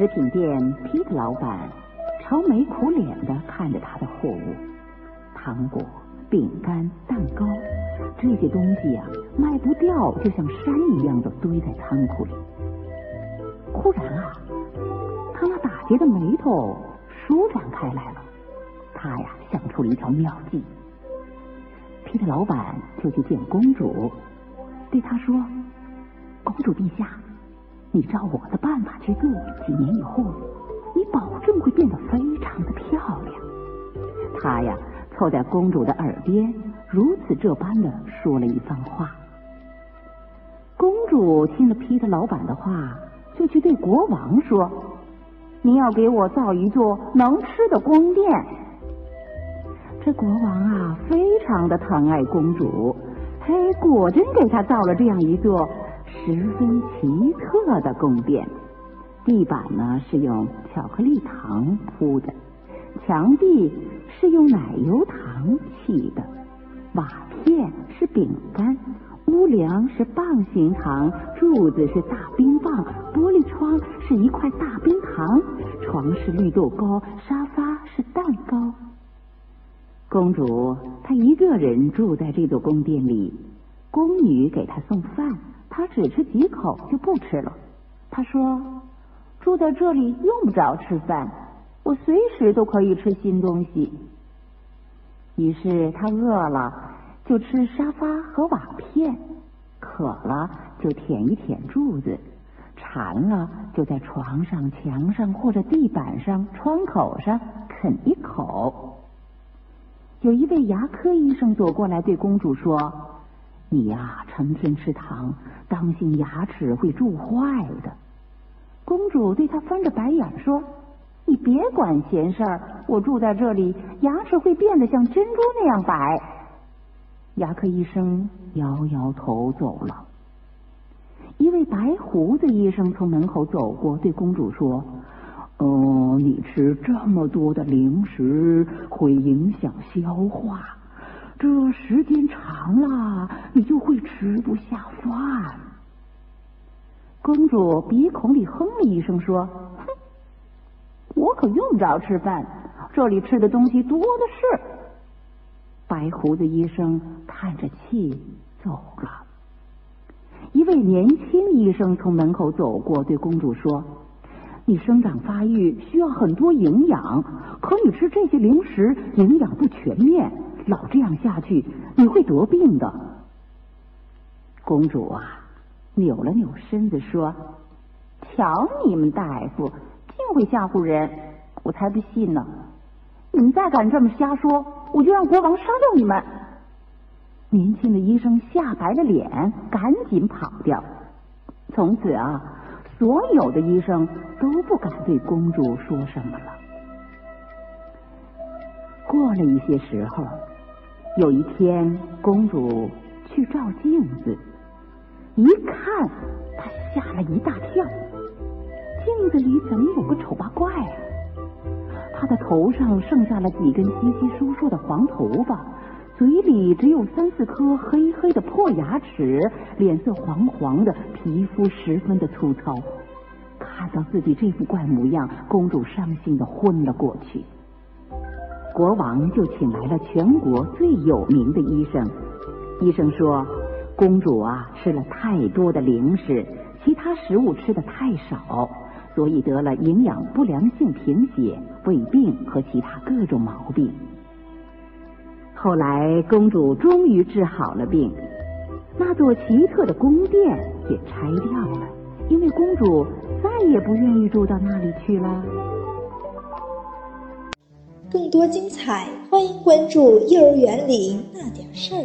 食品店皮特老板愁眉苦脸的看着他的货物，糖果、饼干、蛋糕这些东西呀，卖不掉，就像山一样的堆在仓库里。忽然啊，他那打结的眉头舒展开来了，他呀想出了一条妙计。皮特老板就去见公主，对她说：“公主陛下。”你照我的办法去做，几年以后，你保证会变得非常的漂亮。他呀，凑在公主的耳边，如此这般的说了一番话。公主听了皮特老板的话，就去对国王说：“你要给我造一座能吃的宫殿。”这国王啊，非常的疼爱公主，嘿，果真给她造了这样一座。十分奇特的宫殿，地板呢是用巧克力糖铺的，墙壁是用奶油糖砌的，瓦片是饼干，屋梁是棒形糖，柱子是大冰棒，玻璃窗是一块大冰糖，床是绿豆糕，沙发是蛋糕。公主她一个人住在这座宫殿里，宫女给她送饭。他只吃几口就不吃了。他说：“住在这里用不着吃饭，我随时都可以吃新东西。”于是他饿了就吃沙发和瓦片，渴了就舔一舔柱子，馋了就在床上、墙上或者地板上、窗口上啃一口。有一位牙科医生走过来对公主说。你呀，成天吃糖，当心牙齿会蛀坏的。公主对他翻着白眼说：“你别管闲事儿，我住在这里，牙齿会变得像珍珠那样白。”牙科医生摇摇头走了。一位白胡子医生从门口走过，对公主说：“哦，你吃这么多的零食会影响消化。”这时间长了，你就会吃不下饭。公主鼻孔里哼了一声，说：“哼，我可用不着吃饭，这里吃的东西多的是。”白胡子医生叹着气走了。一位年轻医生从门口走过，对公主说：“你生长发育需要很多营养，可你吃这些零食营养不全面。”老这样下去，你会得病的。公主啊，扭了扭身子说：“瞧你们大夫，净会吓唬人，我才不信呢！你们再敢这么瞎说，我就让国王杀掉你们！”年轻的医生吓白了脸，赶紧跑掉。从此啊，所有的医生都不敢对公主说什么了。过了一些时候。有一天，公主去照镜子，一看，她吓了一大跳。镜子里怎么有个丑八怪啊？她的头上剩下了几根稀稀疏疏的黄头发，嘴里只有三四颗黑黑的破牙齿，脸色黄黄的，皮肤十分的粗糙。看到自己这副怪模样，公主伤心的昏了过去。国王就请来了全国最有名的医生。医生说，公主啊吃了太多的零食，其他食物吃的太少，所以得了营养不良性贫血、胃病和其他各种毛病。后来，公主终于治好了病，那座奇特的宫殿也拆掉了，因为公主再也不愿意住到那里去了。更多精彩，欢迎关注《幼儿园里那点事儿》。